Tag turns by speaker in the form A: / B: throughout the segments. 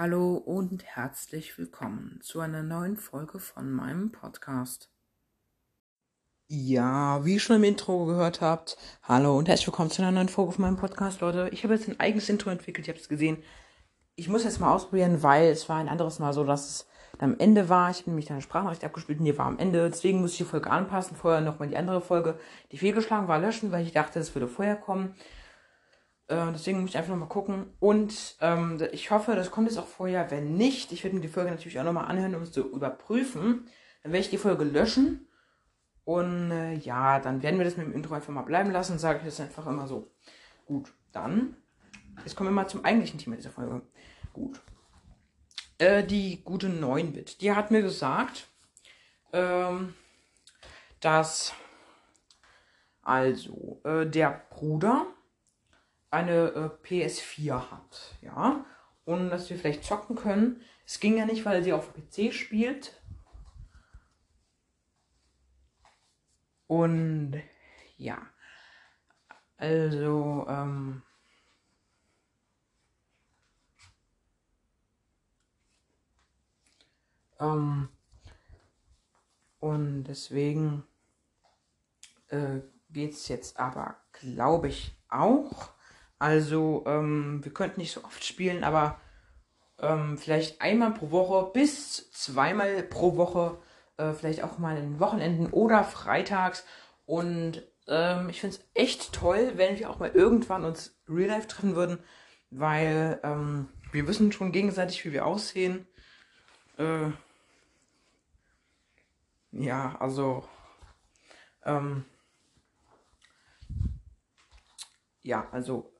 A: Hallo und herzlich willkommen zu einer neuen Folge von meinem Podcast. Ja, wie ihr schon im Intro gehört habt, hallo und herzlich willkommen zu einer neuen Folge von meinem Podcast, Leute. Ich habe jetzt ein eigenes Intro entwickelt, ihr habt es gesehen. Ich muss jetzt mal ausprobieren, weil es war ein anderes Mal so, dass es am Ende war. Ich habe nämlich eine Sprachnachricht abgespielt und die war am Ende. Deswegen muss ich die Folge anpassen. Vorher nochmal die andere Folge, die fehlgeschlagen war, löschen, weil ich dachte, es würde vorher kommen. Äh, deswegen muss ich einfach nochmal gucken. Und ähm, ich hoffe, das kommt jetzt auch vorher. Wenn nicht, ich werde mir die Folge natürlich auch nochmal anhören, um es zu überprüfen. Dann werde ich die Folge löschen. Und äh, ja, dann werden wir das mit dem Intro einfach mal bleiben lassen. Sage ich das einfach immer so. Gut, dann. Jetzt kommen wir mal zum eigentlichen Thema dieser Folge. Gut. Äh, die gute 9-Bit. Die hat mir gesagt, ähm, dass also äh, der Bruder eine äh, PS4 hat, ja, und dass wir vielleicht zocken können. Es ging ja nicht, weil sie auf PC spielt. Und ja, also, ähm, ähm, und deswegen äh, geht es jetzt aber, glaube ich, auch also, ähm, wir könnten nicht so oft spielen, aber ähm, vielleicht einmal pro Woche bis zweimal pro Woche, äh, vielleicht auch mal in Wochenenden oder freitags. Und ähm, ich finde es echt toll, wenn wir auch mal irgendwann uns real life treffen würden, weil ähm, wir wissen schon gegenseitig, wie wir aussehen. Äh, ja, also. Ähm, ja, also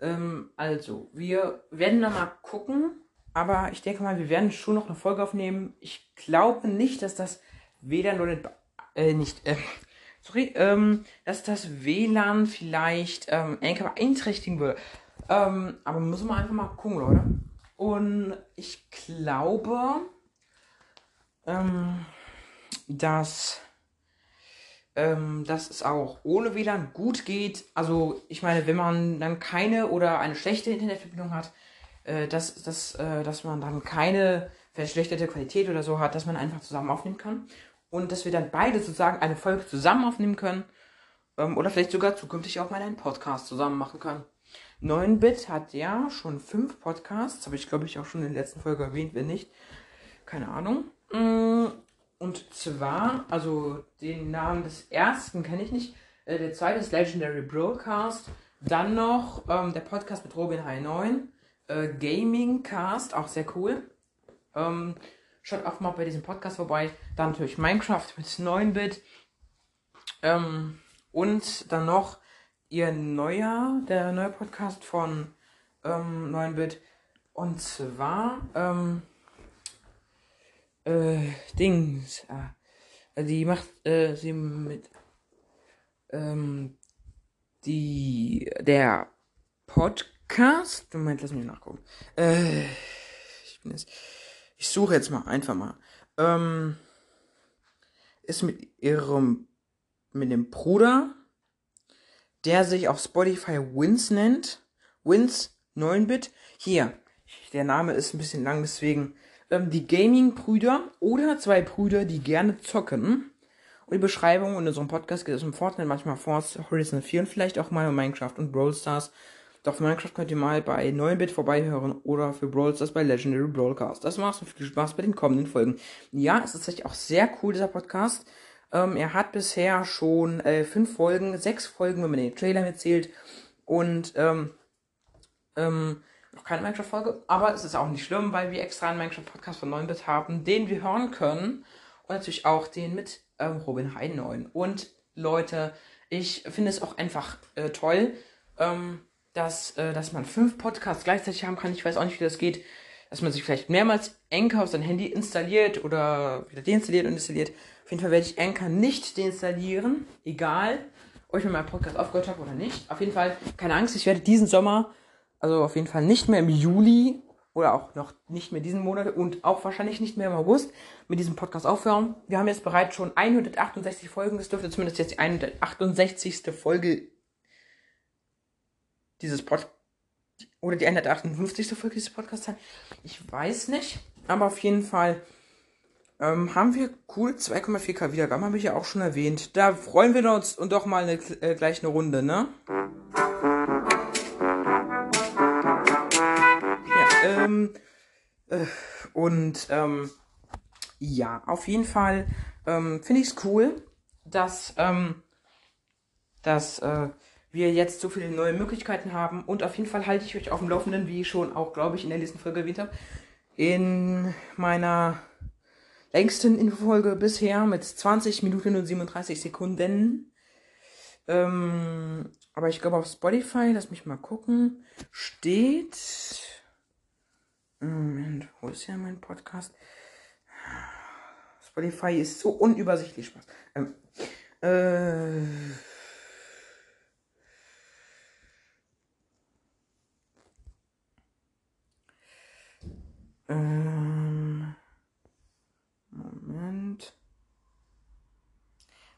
A: ähm, also, wir werden da mal gucken. Aber ich denke mal, wir werden schon noch eine Folge aufnehmen. Ich glaube nicht, dass das WLAN oder äh, nicht, äh, sorry, ähm, dass das WLAN vielleicht ähm, beeinträchtigen würde. Ähm, aber müssen wir einfach mal gucken, Leute. Und ich glaube, ähm, dass ähm, dass es auch ohne WLAN gut geht. Also ich meine, wenn man dann keine oder eine schlechte Internetverbindung hat, äh, dass, dass, äh, dass man dann keine verschlechterte Qualität oder so hat, dass man einfach zusammen aufnehmen kann. Und dass wir dann beide sozusagen eine Folge zusammen aufnehmen können. Ähm, oder vielleicht sogar zukünftig auch mal einen Podcast zusammen machen können. 9-Bit hat ja schon fünf Podcasts, habe ich glaube ich auch schon in der letzten Folge erwähnt, wenn nicht. Keine Ahnung. Und zwar, also den Namen des ersten kenne ich nicht. Äh, der zweite ist Legendary Broadcast. Dann noch ähm, der Podcast mit Robin High 9. Äh, Gaming Cast, auch sehr cool. Ähm, schaut auch mal bei diesem Podcast vorbei. Dann natürlich Minecraft mit 9-Bit. Ähm, und dann noch ihr neuer, der neue Podcast von ähm, 9-Bit. Und zwar, ähm, äh, Dings. Äh, die macht äh, sie mit ähm, die der Podcast. Moment, lass mich nachgucken. Äh, ich bin jetzt. Ich suche jetzt mal einfach mal. Ähm, ist mit ihrem mit dem Bruder, der sich auf Spotify Wins nennt. Wins 9-Bit. Hier, der Name ist ein bisschen lang, deswegen ähm, die Gaming-Brüder oder zwei Brüder, die gerne zocken. Und die Beschreibung in unserem Podcast geht es um Fortnite, manchmal Force Horizon 4 und vielleicht auch mal um Minecraft und Brawl Stars. Doch für Minecraft könnt ihr mal bei 9-Bit vorbeihören oder für Brawl Stars bei Legendary Broadcast. Das macht so viel Spaß bei den kommenden Folgen. Ja, es ist tatsächlich auch sehr cool, dieser Podcast. Ähm, er hat bisher schon äh, fünf Folgen, sechs Folgen, wenn man den Trailer mitzählt. Und ähm, ähm, noch keine Minecraft-Folge, aber es ist auch nicht schlimm, weil wir extra einen Minecraft-Podcast von 9-Bit haben, den wir hören können. Und natürlich auch den mit ähm, Robin Hein 9. Und Leute, ich finde es auch einfach äh, toll, ähm, dass, äh, dass man fünf Podcasts gleichzeitig haben kann. Ich weiß auch nicht, wie das geht. Dass man sich vielleicht mehrmals Anchor auf sein Handy installiert oder wieder deinstalliert und installiert. Auf jeden Fall werde ich Anchor nicht deinstallieren. Egal, ob ich mit meinem Podcast aufgehört habe oder nicht. Auf jeden Fall, keine Angst, ich werde diesen Sommer also auf jeden Fall nicht mehr im Juli oder auch noch nicht mehr diesen Monat und auch wahrscheinlich nicht mehr im August mit diesem Podcast aufhören. Wir haben jetzt bereits schon 168 Folgen. Das dürfte zumindest jetzt die 168. Folge dieses Pod oder die 158. Folge dieses Podcasts sein. Ich weiß nicht. Aber auf jeden Fall ähm, haben wir cool 2,4k Wiedergaben, habe ich ja auch schon erwähnt. Da freuen wir uns und doch mal eine, äh, gleich eine Runde, ne? Und, ähm, ja, auf jeden Fall ähm, finde ich es cool, dass, ähm, dass äh, wir jetzt so viele neue Möglichkeiten haben. Und auf jeden Fall halte ich euch auf dem Laufenden, wie ich schon auch, glaube ich, in der letzten Folge erwähnt habe, in meiner längsten Infofolge bisher mit 20 Minuten und 37 Sekunden. Ähm, aber ich glaube auf Spotify, lass mich mal gucken, steht. Moment, wo ist ja mein Podcast? Spotify ist so unübersichtlich Spaß. Ähm, äh, ähm, Moment.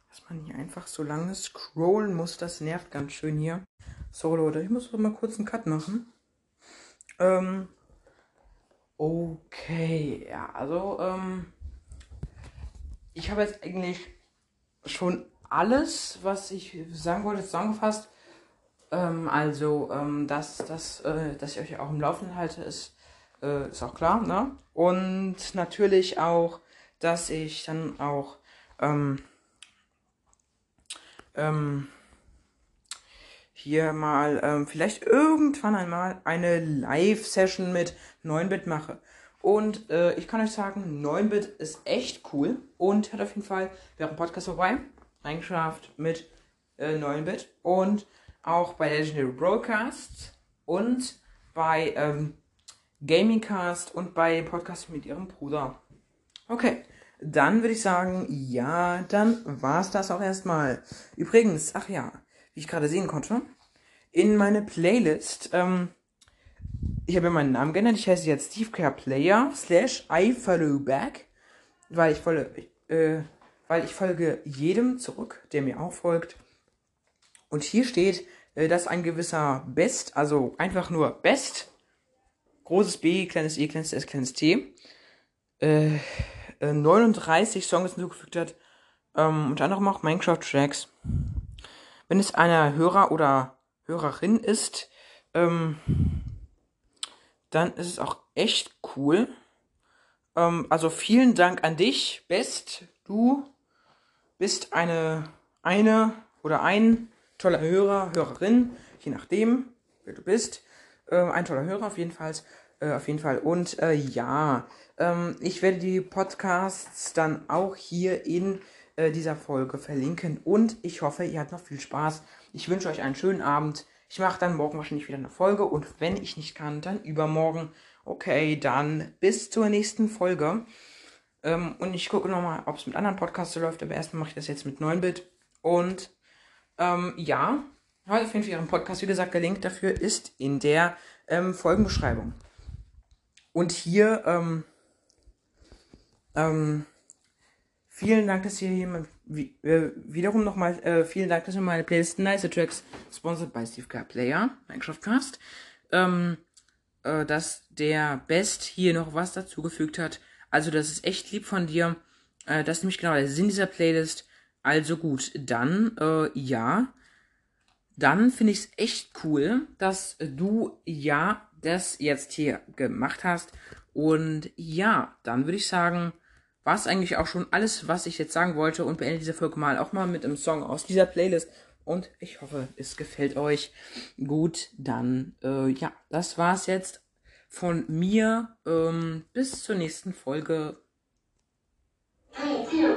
A: Dass man hier einfach so lange scrollen muss, das nervt ganz schön hier. So, Leute, ich muss mal kurz einen Cut machen. Ähm, okay, ja, also, ähm, ich habe jetzt eigentlich schon alles, was ich sagen wollte, zusammengefasst. Ähm, also, ähm, dass, dass, äh, dass ich euch auch im Laufenden halte, ist, äh, ist auch klar, ne? Und natürlich auch, dass ich dann auch ähm, ähm, hier mal ähm, vielleicht irgendwann einmal eine Live-Session mit 9-Bit mache. Und äh, ich kann euch sagen, 9-Bit ist echt cool und hat auf jeden Fall wäre ein Podcast vorbei, reingeschafft mit äh, 9-Bit und auch bei Legendary Broadcasts und bei ähm, Gamingcast und bei Podcast mit ihrem Bruder. Okay, dann würde ich sagen, ja, dann war es das auch erstmal. Übrigens, ach ja, wie ich gerade sehen konnte, in meine Playlist ähm, ich habe meinen Namen geändert. Ich heiße jetzt Steve Care Player slash I follow back, weil ich folge, äh, weil ich folge jedem zurück, der mir auch folgt. Und hier steht, äh, dass ein gewisser Best, also einfach nur Best, großes B, kleines E, kleines S, kleines T, äh, 39 äh, Songs hinzugefügt hat, ähm, unter anderem auch Minecraft Tracks. Wenn es einer Hörer oder Hörerin ist, ähm, dann ist es auch echt cool. Ähm, also vielen Dank an dich, Best. Du bist eine, eine oder ein toller Hörer, Hörerin, je nachdem, wer du bist. Ähm, ein toller Hörer auf jeden Fall. Äh, auf jeden Fall. Und äh, ja, ähm, ich werde die Podcasts dann auch hier in äh, dieser Folge verlinken. Und ich hoffe, ihr habt noch viel Spaß. Ich wünsche euch einen schönen Abend. Ich mache dann morgen wahrscheinlich wieder eine Folge und wenn ich nicht kann, dann übermorgen. Okay, dann bis zur nächsten Folge. Ähm, und ich gucke nochmal, ob es mit anderen Podcasts so läuft, aber erstmal mache ich das jetzt mit 9-Bit. Und ähm, ja, heute auf jeden Ihren Podcast, wie gesagt, der Link dafür ist in der ähm, Folgenbeschreibung. Und hier, ähm, ähm, Vielen Dank, dass ihr hier wie, äh, wiederum nochmal, äh, vielen Dank, dass ihr meine Playlist Nice Tracks sponsored by Steve Car Player, Minecraft Cast, ähm, äh, dass der Best hier noch was dazugefügt hat. Also, das ist echt lieb von dir. Äh, das ist nämlich genau der Sinn dieser Playlist. Also gut, dann, äh, ja. Dann finde ich es echt cool, dass du ja das jetzt hier gemacht hast. Und ja, dann würde ich sagen, war es eigentlich auch schon alles, was ich jetzt sagen wollte und beende diese Folge mal auch mal mit einem Song aus dieser Playlist. Und ich hoffe, es gefällt euch. Gut, dann, äh, ja, das war's jetzt von mir. Ähm, bis zur nächsten Folge. Three, two,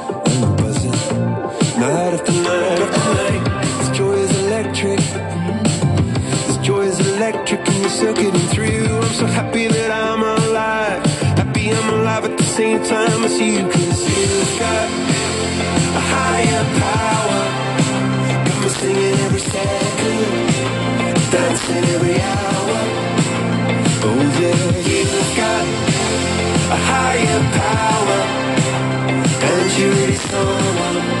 B: At the same time as you, cause you've got a higher power. Got me singing every second, dancing every hour. Oh yeah, you've got a higher power, and you really someone